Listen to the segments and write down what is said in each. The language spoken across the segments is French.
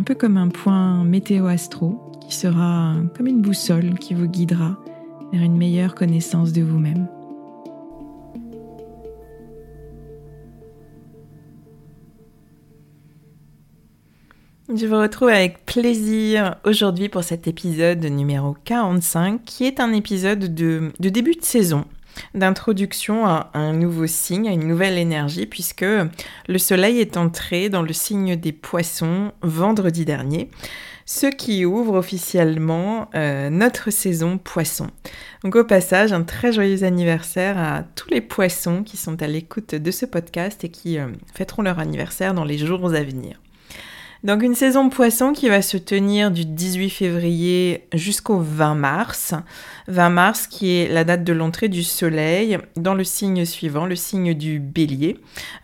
un peu comme un point météo-astro qui sera comme une boussole qui vous guidera vers une meilleure connaissance de vous-même. Je vous retrouve avec plaisir aujourd'hui pour cet épisode numéro 45 qui est un épisode de, de début de saison d'introduction à un nouveau signe, à une nouvelle énergie, puisque le Soleil est entré dans le signe des poissons vendredi dernier, ce qui ouvre officiellement euh, notre saison poisson. Donc au passage, un très joyeux anniversaire à tous les poissons qui sont à l'écoute de ce podcast et qui euh, fêteront leur anniversaire dans les jours à venir. Donc une saison poisson qui va se tenir du 18 février jusqu'au 20 mars. 20 mars qui est la date de l'entrée du soleil dans le signe suivant, le signe du bélier,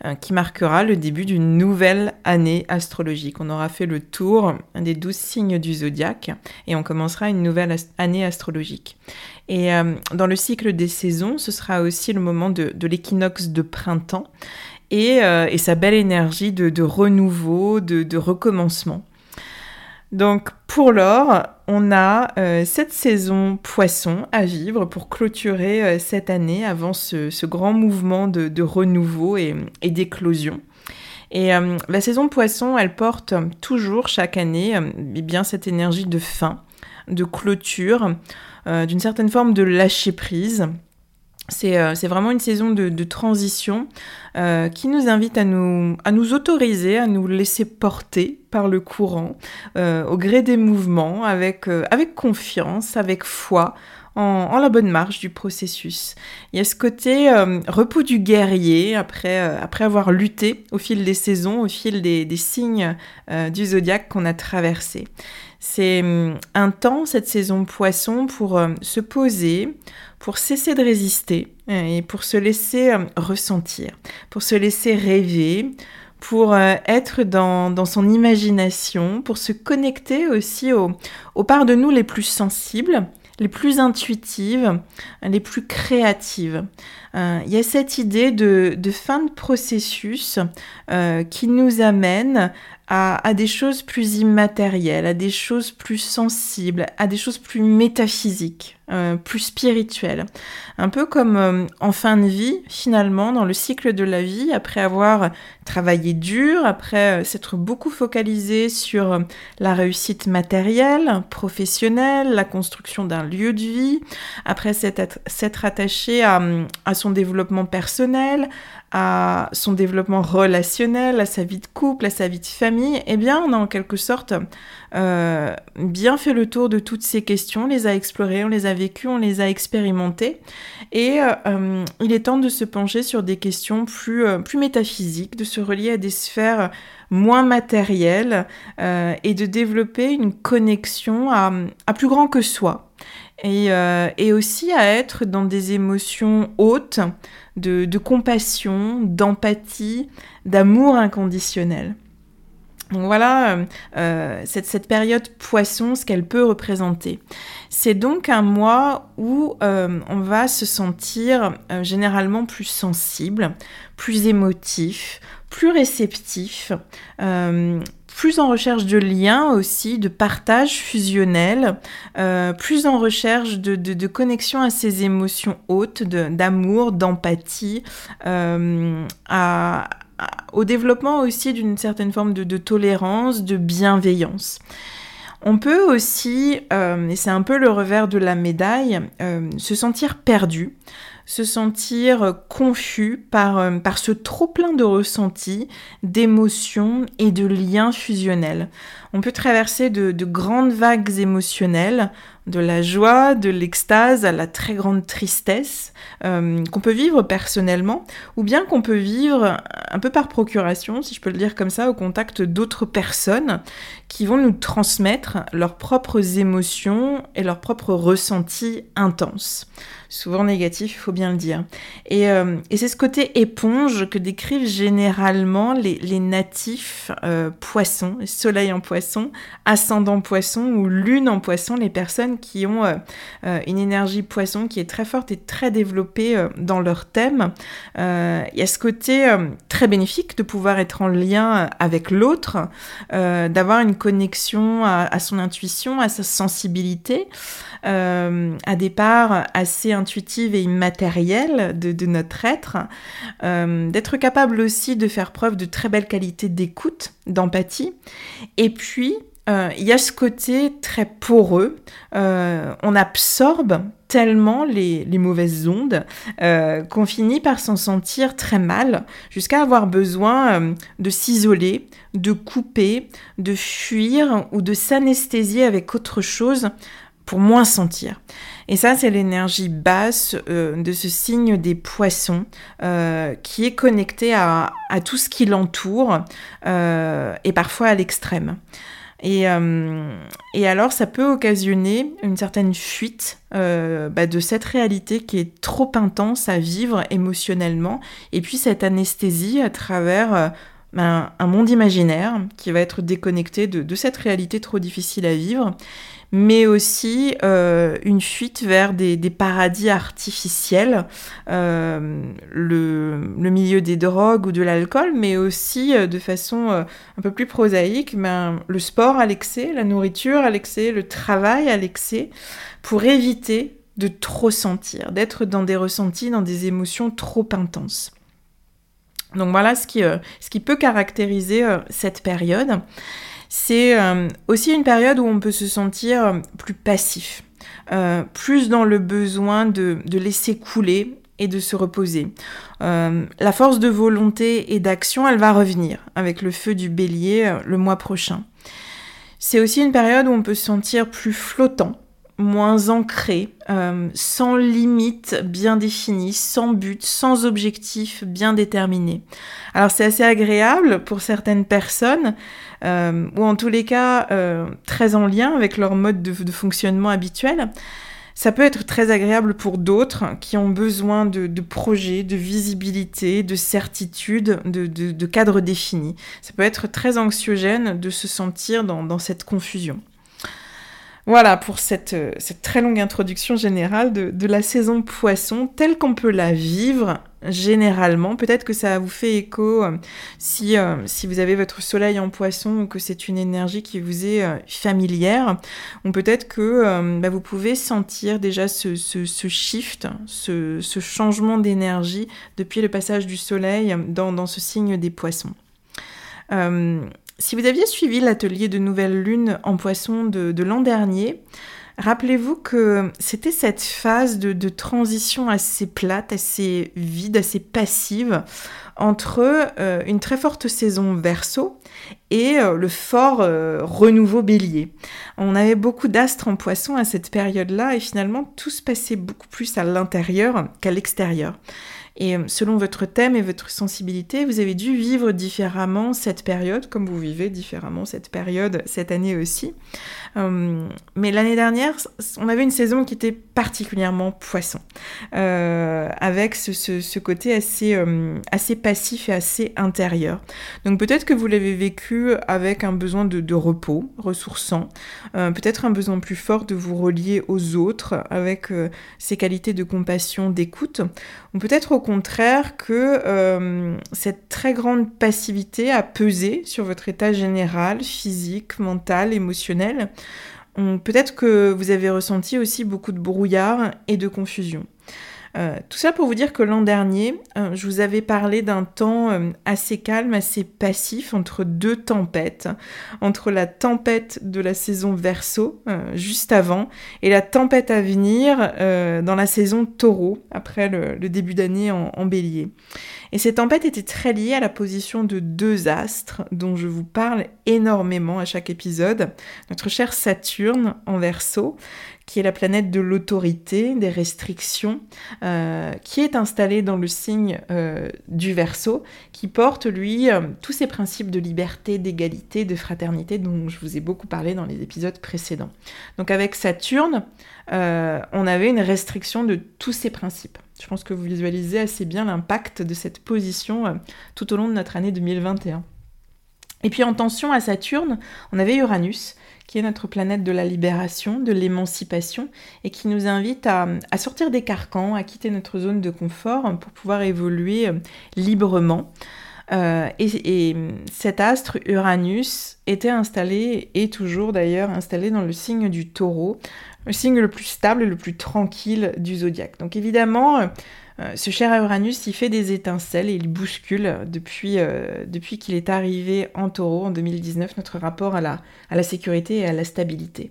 euh, qui marquera le début d'une nouvelle année astrologique. On aura fait le tour des 12 signes du zodiaque et on commencera une nouvelle année astrologique. Et euh, dans le cycle des saisons, ce sera aussi le moment de l'équinoxe de printemps euh, et, sa belle énergie de, renouveau, de, recommencement. Donc pour l'or, on a euh, cette saison poisson à vivre pour clôturer euh, cette année avant ce, grand mouvement de, renouveau et, d'éclosion. Et la saison poisson, elle porte toujours chaque année bien cette énergie de fin, de clôture, d'une certaine forme de lâcher prise euh, c'est vraiment une saison de, transition euh, qui nous invite à nous, autoriser, à nous laisser porter par le courant, euh, au gré des mouvements, avec, confiance, avec foi, en, la bonne marche du processus. Il y a ce côté repos du guerrier après, avoir lutté au fil des saisons, au fil des, signes du zodiaque qu'on a traversé. C'est hum, un temps, cette saison poisson, pour se poser, pour cesser de résister euh, et pour se laisser euh, ressentir, pour se laisser rêver, pour euh, être dans, son imagination, pour se connecter aussi aux, aux parts de nous les plus sensibles, les plus intuitives, les plus créatives. Il y a cette idée de, fin de processus qui nous amène à, des choses plus immatérielles, à des choses plus sensibles, à des choses plus métaphysiques, euh, plus spirituelles. Un peu comme euh, en fin de vie, finalement, dans le cycle de la vie, après avoir travaillé dur, après euh, s'être beaucoup focalisé sur la réussite matérielle, professionnelle, la construction d'un lieu de vie, après s'être attaché à, son développement personnel, à son développement relationnel, à sa vie de couple, à sa vie de famille, eh bien, on a en quelque sorte euh, bien fait le tour de toutes ces questions, on les a explorées, on les a vécues, on les a expérimentées. Et euh, il est temps de se pencher sur des questions plus, euh, métaphysiques, de se relier à des sphères moins matérielles et de développer une connexion à plus grand que soi. Et, et, aussi à être dans des émotions hautes, de, compassion, d'empathie, d'amour inconditionnel. Donc voilà euh, euh, cette, période poisson, ce qu'elle peut représenter. C'est donc un mois où euh, on va se sentir généralement plus sensible, plus émotif, plus réceptif, plus en recherche de liens aussi, de partage fusionnel, euh, plus en recherche de, connexion à ces émotions hautes, d'amour, d'empathie, euh, au développement aussi d'une certaine forme de, tolérance, de bienveillance. On peut aussi, euh, et c'est un peu le revers de la médaille, se sentir perdu, se sentir confus par, euh, par ce trop-plein de ressentis, d'émotions et de liens fusionnels. On peut traverser de, grandes vagues émotionnelles, de la joie, de l'extase à la très grande tristesse, euh, qu'on peut vivre personnellement, ou bien qu'on peut vivre un peu par procuration, si je peux le dire comme ça, au contact d'autres personnes qui vont nous transmettre leurs propres émotions et leurs propres ressentis intenses souvent négatif, il faut bien le dire. Euh, et, c'est ce côté éponge que décrivent généralement les, natifs euh, poissons, soleil en poisson, ascendant poisson ou lune en poisson, les personnes qui ont euh, une énergie poisson qui est très forte et très développée dans leur thème. Il y a ce côté très bénéfique de pouvoir être en lien avec l'autre, d'avoir une connexion à, son intuition, à sa sensibilité, à des parts assez intuitive et immatérielle de, notre être, euh, d'être capable aussi de faire preuve de très belle qualité d'écoute, d'empathie, et puis euh, il y a ce côté très poreux, euh, on absorbe tellement les, mauvaises ondes qu'on finit par s'en sentir très mal, jusqu'à avoir besoin de s'isoler, de couper, de fuir ou de s'anesthésier avec autre chose pour moins sentir. Et ça, c'est l'énergie basse euh, de ce signe des poissons euh, qui est connecté à, tout ce qui l'entoure euh, et parfois à l'extrême. Et, alors, ça peut occasionner une certaine fuite bah, de cette réalité qui est trop intense à vivre émotionnellement, et puis cette anesthésie à travers un, monde imaginaire qui va être déconnecté de cette réalité trop difficile à vivre mais aussi euh, une fuite vers des, paradis artificiels, euh, le, milieu des drogues ou de l'alcool, mais aussi euh, de façon un peu plus prosaïque, ben, le sport à l'excès, la nourriture à l'excès, le travail à l'excès, pour éviter de trop sentir, d'être dans des ressentis, dans des émotions trop intenses. Donc voilà ce qui, ce qui peut caractériser cette période. C'est euh, aussi une période où on peut se sentir euh, plus passif, euh, plus dans le besoin de, laisser couler et de se reposer. la force de volonté et d'action, elle va revenir avec le feu du bélier le mois prochain. C'est aussi une période où on peut se sentir plus flottant, moins ancré, sans limite bien définie, sans but, sans objectif bien déterminé. Alors c'est assez agréable pour certaines personnes, euh, ou en tous les cas euh, très en lien avec leur mode de, fonctionnement habituel. Ça peut être très agréable pour d'autres qui ont besoin de, projets, de visibilité, de certitude, de, cadres définis. Ça peut être très anxiogène de se sentir dans, cette confusion. Voilà pour cette, très longue introduction générale de, la saison poisson telle qu'on peut la vivre généralement. Peut-être que ça vous fait écho euh, si, euh, si vous avez votre soleil en poisson ou que c'est une énergie qui vous est euh, familière. Ou peut-être que bah, vous pouvez sentir déjà ce, ce, shift, ce, ce changement d'énergie depuis le passage du soleil dans, dans ce signe des poissons. Si vous aviez suivi l'atelier de nouvelle lune en poisson de, l'an dernier, Rappelez-vous que c'était cette phase de, transition assez plate, assez vide, assez passive entre euh, une très forte saison verso et euh, le fort euh, renouveau bélier. On avait beaucoup d'astres en poisson à cette période-là et finalement tout se passait beaucoup plus à l'intérieur qu'à l'extérieur. Et selon votre thème et votre sensibilité, vous avez dû vivre différemment cette période, comme vous vivez différemment cette période cette année aussi. Euh, mais l'année dernière, on avait une saison qui était particulièrement poisson, euh, avec ce, côté assez, euh, assez passif et assez intérieur. Donc peut-être que vous l'avez vécu avec un besoin de, repos, ressourçant, peut-être un besoin plus fort de vous relier aux autres, avec ces qualités de compassion, d'écoute, ou peut-être au contraire que cette très grande passivité a pesé sur votre état général, physique, mental, émotionnel, Peut-être que vous avez ressenti aussi beaucoup de brouillard et de confusion. Euh, tout ça pour vous dire que l'an dernier, euh, je vous avais parlé d'un temps euh, assez calme, assez passif entre deux tempêtes, entre la tempête de la saison verso juste avant et la tempête à venir dans la saison taureau après le, début d'année en, en, bélier. Et ces tempêtes étaient très liées à la position de deux astres dont je vous parle énormément à chaque épisode. Notre cher Saturne en verso, qui est la planète de l'autorité, des restrictions, euh, qui est installée dans le signe euh, du Verseau, qui porte, lui, euh, tous ces principes de liberté, d'égalité, de fraternité dont je vous ai beaucoup parlé dans les épisodes précédents. Donc avec Saturne, on avait une restriction de tous ces principes. Je pense que vous visualisez assez bien l'impact de cette position tout au long de notre année 2021. Et puis en tension à Saturne, on avait Uranus, qui est notre planète de la libération, de l'émancipation, et qui nous invite à, sortir des carcans, à quitter notre zone de confort pour pouvoir évoluer euh, librement. Euh, et, cet astre Uranus était installé, et toujours d'ailleurs installé dans le signe du taureau, le signe le plus stable et le plus tranquille du zodiaque. Donc évidemment, euh, ce cher Uranus, il fait des étincelles et il bouscule depuis, euh, depuis qu'il est arrivé en taureau en 2019 notre rapport à la, à la sécurité et à la stabilité. Et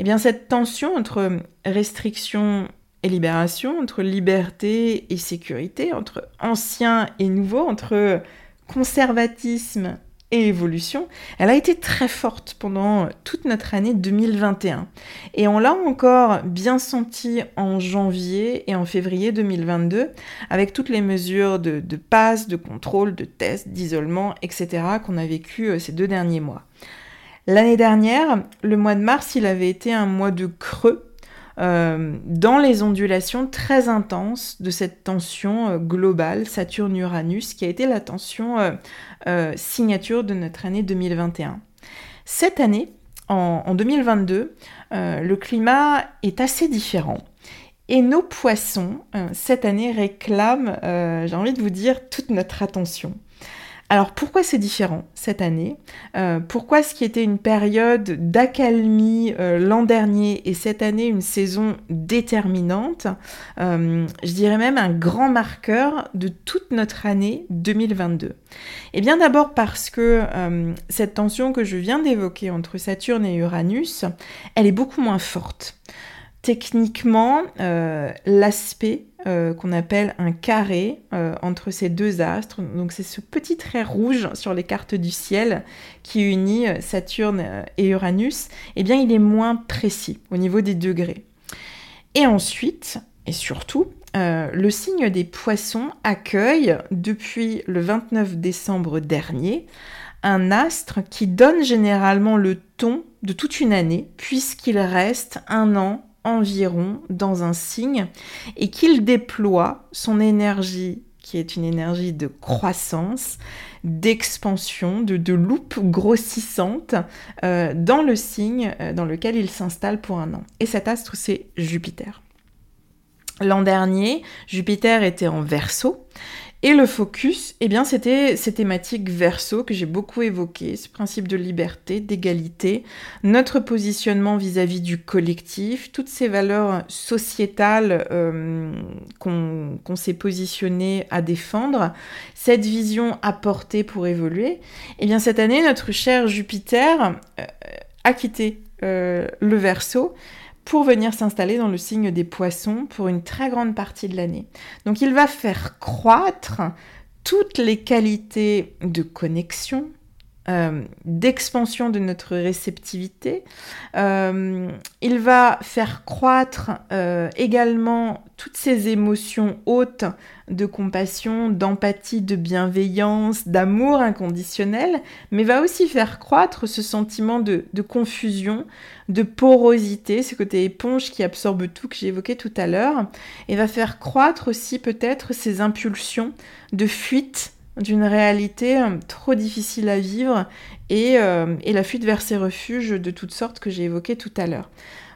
eh bien cette tension entre restriction et libération, entre liberté et sécurité, entre ancien et nouveau, entre conservatisme et évolution, elle a été très forte pendant toute notre année 2021. Et on l'a encore bien senti en janvier et en février 2022, avec toutes les mesures de, de passe, de contrôle, de tests, d'isolement, etc. qu'on a vécu euh, ces deux derniers mois. L'année dernière, le mois de mars, il avait été un mois de creux euh, dans les ondulations très intenses de cette tension euh, globale Saturne-Uranus qui a été la tension euh, signature de notre année 2021. Cette année, en, 2022, le climat est assez différent. Et nos poissons, cette année, réclament, j'ai envie de vous dire, toute notre attention. Alors pourquoi c'est différent cette année? Euh, Pourquoi ce qui était une période d'accalmie euh, l'an dernier et cette année une saison déterminante, euh, je dirais même un grand marqueur de toute notre année 2022 Eh bien d'abord parce que cette tension que je viens d'évoquer entre Saturne et Uranus, elle est beaucoup moins forte. Techniquement, l'aspect euh, qu'on appelle un carré euh, entre ces deux astres. Donc c'est ce petit trait rouge sur les cartes du ciel qui unit euh, Saturne et Uranus. Eh bien, il est moins précis au niveau des degrés. Et ensuite, et surtout, le signe des poissons accueille depuis le 29 décembre dernier un astre qui donne généralement le ton de toute une année, puisqu'il reste un an environ dans un signe et qu'il déploie son énergie qui est une énergie de croissance, d'expansion, de, loupe grossissante euh, dans le signe euh, dans lequel il s'installe pour un an. Et cet astre, c'est Jupiter. L'an dernier, Jupiter était en verso et le focus, eh bien, c'était ces thématiques verso que j'ai beaucoup évoquées, ce principe de liberté, d'égalité, notre positionnement vis-à-vis du collectif, toutes ces valeurs sociétales euh, qu'on s'est positionné à défendre, cette vision apportée pour évoluer. Eh bien, cette année, notre cher Jupiter euh, a quitté euh, le verso pour venir s'installer dans le signe des poissons pour une très grande partie de l'année. Donc il va faire croître toutes les qualités de connexion, euh, d'expansion de notre réceptivité. Euh, il va faire croître euh, également toutes ces émotions hautes de compassion, d'empathie, de bienveillance, d'amour inconditionnel, mais va aussi faire croître ce sentiment de, de confusion, de porosité, ce côté éponge qui absorbe tout que évoqué tout à l'heure, et va faire croître aussi peut-être ces impulsions de fuite d'une réalité euh, trop difficile à vivre euh, et, la fuite vers ces refuges de toutes sortes que j'ai évoquées tout à l'heure.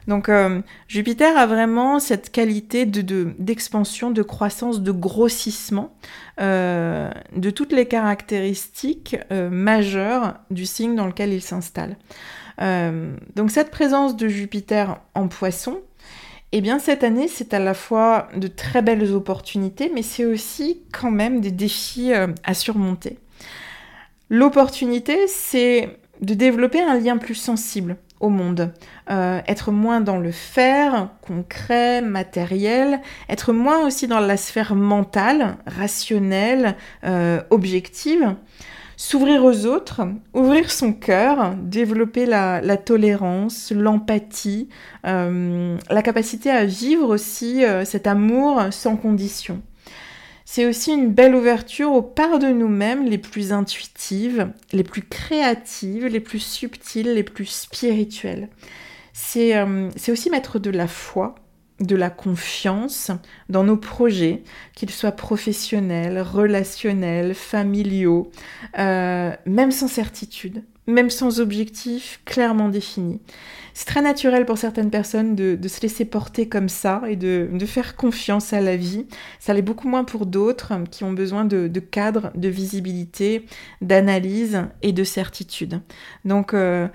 Donc euh, Jupiter a vraiment cette qualité d'expansion, de, de, croissance, de grossissement de toutes les caractéristiques majeures du signe dans lequel il s'installe. donc cette présence de Jupiter en poisson, eh bien, cette année, c'est à la fois de très belles opportunités, mais c'est aussi quand même des défis euh, à surmonter. L'opportunité, c'est de développer un lien plus sensible au monde, euh, être moins dans le faire, concret, matériel, être moins aussi dans la sphère mentale, rationnelle, euh, objective s'ouvrir aux autres, ouvrir son cœur, développer la, tolérance, l'empathie, euh, la capacité à vivre aussi euh, cet amour sans condition. C'est aussi une belle ouverture aux parts de nous-mêmes les plus intuitives, les plus créatives, les plus subtiles, les plus spirituelles. C'est euh, aussi mettre de la foi de la confiance dans nos projets, qu'ils soient professionnels, relationnels, familiaux, euh, même sans certitude, même sans objectif clairement défini. C'est très naturel pour certaines personnes de, se laisser porter comme ça et de, faire confiance à la vie. Ça l'est beaucoup moins pour d'autres qui ont besoin de, de cadre, de visibilité, d'analyse et de certitude. Donc euh,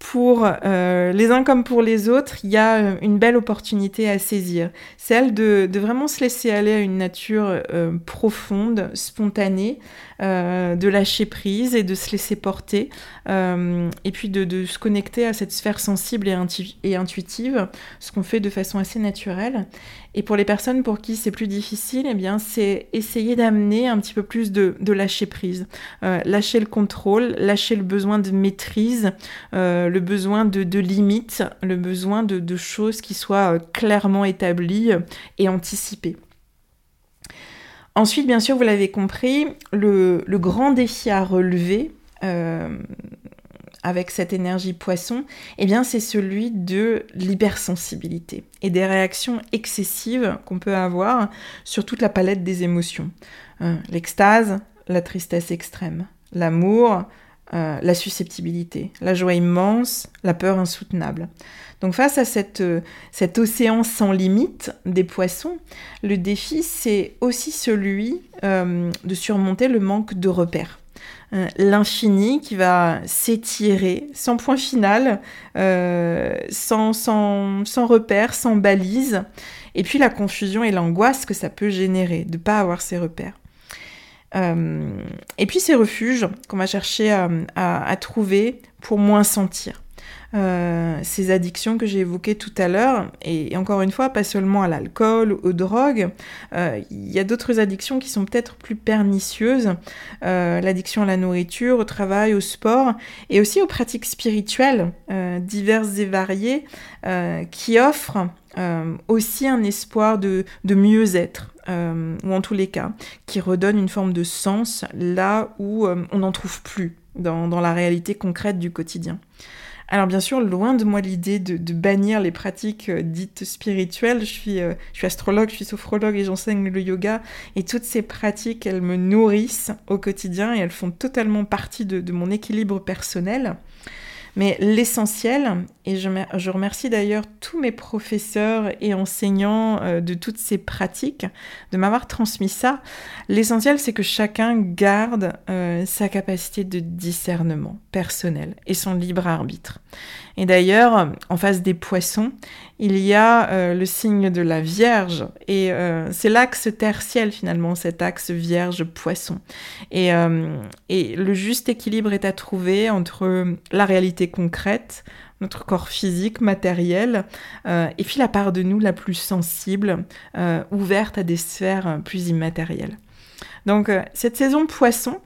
pour euh, les uns comme pour les autres, il y a euh, une belle opportunité à saisir. Celle de, vraiment se laisser aller à une nature euh, profonde, spontanée, de lâcher prise et de se laisser porter, et puis de, de, se connecter à cette sphère sensible et, intuitive, ce qu'on fait de façon assez naturelle. Et pour les personnes pour qui c'est plus difficile, eh bien, c'est essayer d'amener un petit peu plus de, de lâcher prise, lâcher le contrôle, lâcher le besoin de maîtrise le besoin de, limites, le besoin de, choses qui soient euh, clairement établies et anticipées. Ensuite, bien sûr, vous l'avez compris, le, grand défi à relever euh, avec cette énergie poisson, eh bien, c'est celui de l'hypersensibilité et des réactions excessives qu'on peut avoir sur toute la palette des émotions. Euh, l'extase, la tristesse extrême, l'amour, euh, la susceptibilité, la joie immense, la peur insoutenable. Donc face à cette, euh, cet océan sans limite des poissons, le défi c'est aussi celui euh, de surmonter le manque de repères. L'infini qui va s'étirer sans point final, sans, sans, sans repères, sans balises, et puis la confusion et l'angoisse que ça peut générer de ne pas avoir ces repères. Euh, et puis ces refuges qu'on va chercher à, trouver pour moins sentir. Euh, ces addictions que j'ai évoquées tout à l'heure, et, encore une fois, pas seulement à l'alcool, aux drogues, euh, il y a d'autres addictions qui sont peut-être plus pernicieuses, l'addiction à la nourriture, au travail, au sport, et aussi aux pratiques spirituelles diverses et variées, qui offrent aussi un espoir de mieux-être, euh, ou en tous les cas, qui redonne une forme de sens là où euh, on n'en trouve plus dans, la réalité concrète du quotidien. Alors bien sûr, loin de moi l'idée de, bannir les pratiques euh, dites spirituelles, je suis, je suis astrologue, je suis sophrologue et j'enseigne le yoga, et toutes ces pratiques, elles me nourrissent au quotidien et elles font totalement partie de mon équilibre personnel. Mais l'essentiel, et je, remercie d'ailleurs tous mes professeurs et enseignants euh, de toutes ces pratiques de m'avoir transmis ça, l'essentiel c'est que chacun garde euh, sa capacité de discernement personnel et son libre arbitre. Et d'ailleurs, en face des poissons, il y a euh, le signe de la Vierge. Et euh, c'est l'axe tertiel finalement, cet axe Vierge-Poisson. Et, euh, et, le juste équilibre est à trouver entre la réalité concrète, notre corps physique, matériel, et puis la part de nous la plus sensible, ouverte à des sphères plus immatérielles. Donc cette saison poisson,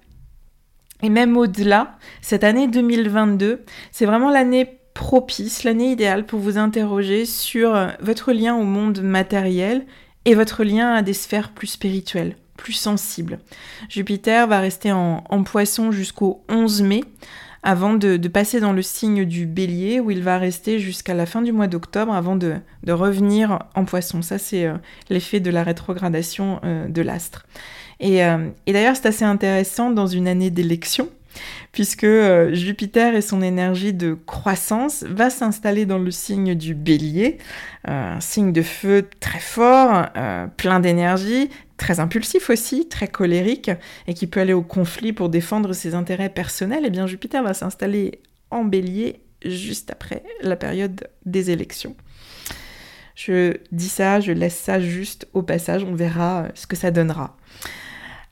et même au-delà, cette année 2022, c'est vraiment l'année propice, l'année idéale pour vous interroger sur euh, votre lien au monde matériel et votre lien à des sphères plus spirituelles, plus sensibles. Jupiter va rester en, poisson jusqu'au 11 mai avant de, passer dans le signe du bélier où il va rester jusqu'à la fin du mois d'octobre avant de, revenir en poisson. Ça, c'est euh, l'effet de la rétrogradation euh, de l'astre. Et d'ailleurs, c'est assez intéressant dans une année d'élection puisque euh, Jupiter et son énergie de croissance va s'installer dans le signe du bélier, un signe de feu très fort, euh, plein d'énergie, très impulsif aussi, très colérique, et qui peut aller au conflit pour défendre ses intérêts personnels, et eh bien Jupiter va s'installer en bélier juste après la période des élections. Je dis ça, je laisse ça juste au passage, on verra ce que ça donnera.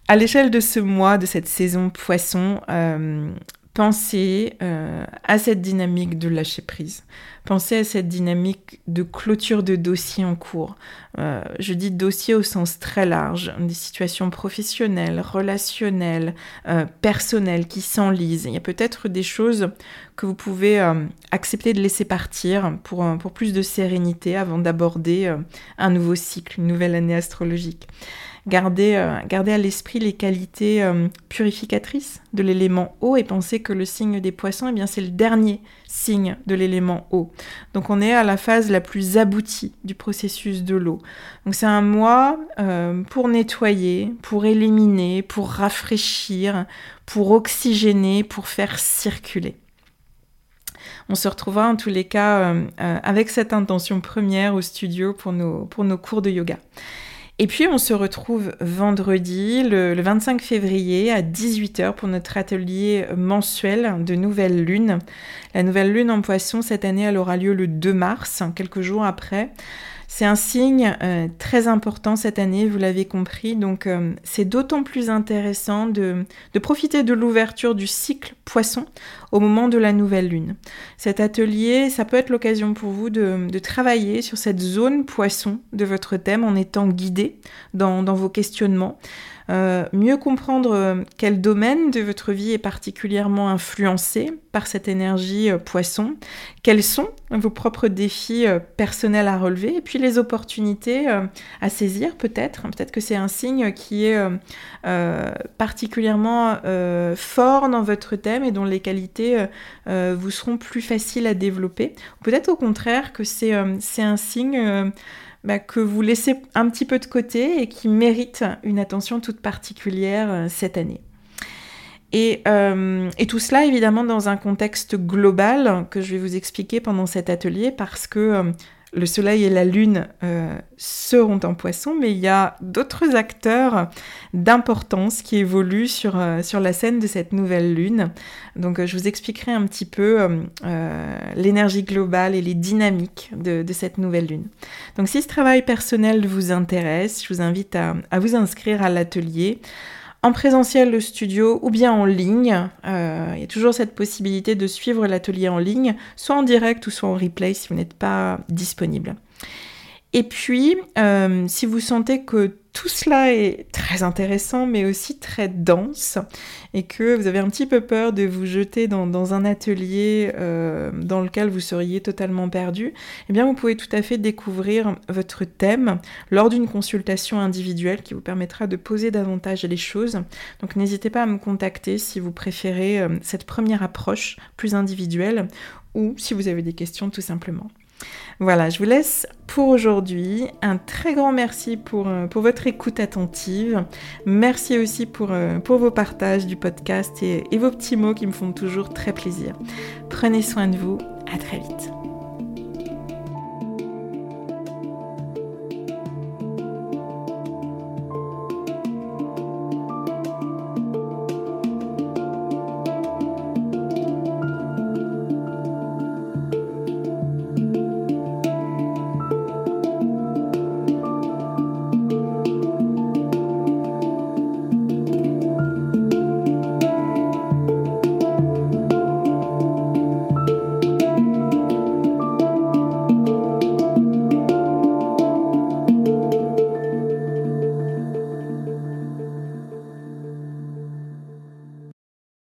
À l'échelle de ce mois, de cette saison poisson, euh, pensez euh, à cette dynamique de lâcher prise. Pensez à cette dynamique de clôture de dossiers en cours. Euh, je dis dossier au sens très large, des situations professionnelles, relationnelles, personnelles qui s'enlisent. Il y a peut-être des choses que vous pouvez accepter de laisser partir pour, pour plus de sérénité avant d'aborder un nouveau cycle, une nouvelle année astrologique. Gardez, euh, à l'esprit les qualités euh, purificatrices de l'élément eau et pensez que le signe des poissons, eh bien, c'est le dernier signe de l'élément eau. Donc on est à la phase la plus aboutie du processus de l'eau. Donc c'est un mois euh, pour nettoyer, pour éliminer, pour rafraîchir, pour oxygéner, pour faire circuler. On se retrouvera en tous les cas avec cette intention première au studio pour nos cours de yoga. Et puis on se retrouve vendredi, le, 25 février, à 18h pour notre atelier mensuel de nouvelle lune. La nouvelle lune en poisson, cette année, elle aura lieu le 2 mars, quelques jours après. C'est un signe euh, très important cette année, vous l'avez compris, donc euh, c'est d'autant plus intéressant de, profiter de l'ouverture du cycle poisson au moment de la nouvelle lune. Cet atelier, ça peut être l'occasion pour vous de, travailler sur cette zone poisson de votre thème en étant guidé dans vos questionnements. Euh, mieux comprendre euh, quel domaine de votre vie est particulièrement influencé par cette énergie euh, poisson, quels sont vos propres défis personnels à relever, et puis les opportunités à saisir peut-être. Peut-être que c'est un signe qui est particulièrement fort dans votre thème et dont les qualités vous seront plus faciles à développer. Peut-être au contraire que c'est un signe bah, que vous laissez un petit peu de côté et qui mérite une attention toute particulière euh, cette année. Et, euh, et, tout cela évidemment dans un contexte global que je vais vous expliquer pendant cet atelier parce que euh, le Soleil et la Lune euh, seront en poisson, mais il y a d'autres acteurs d'importance qui évoluent sur, euh, sur la scène de cette nouvelle Lune. Donc euh, je vous expliquerai un petit peu l'énergie globale et les dynamiques de, cette nouvelle Lune. Donc si ce travail personnel vous intéresse, je vous invite à, à vous inscrire à l'atelier en présentiel le studio ou bien en ligne. Euh, il y a toujours cette possibilité de suivre l'atelier en ligne, soit en direct ou soit en replay si vous n'êtes pas disponible. Et puis, euh, si vous sentez que tout cela est très intéressant, mais aussi très dense, et que vous avez un petit peu peur de vous jeter dans, un atelier euh, dans lequel vous seriez totalement perdu, eh bien vous pouvez tout à fait découvrir votre thème lors d'une consultation individuelle qui vous permettra de poser davantage les choses. Donc n'hésitez pas à me contacter si vous préférez euh, cette première approche plus individuelle ou si vous avez des questions tout simplement. Voilà, je vous laisse pour aujourd'hui. Un très grand merci pour, euh, votre écoute attentive. Merci aussi pour, euh, pour vos partages du podcast et, et vos petits mots qui me font toujours très plaisir. Prenez soin de vous. À très vite.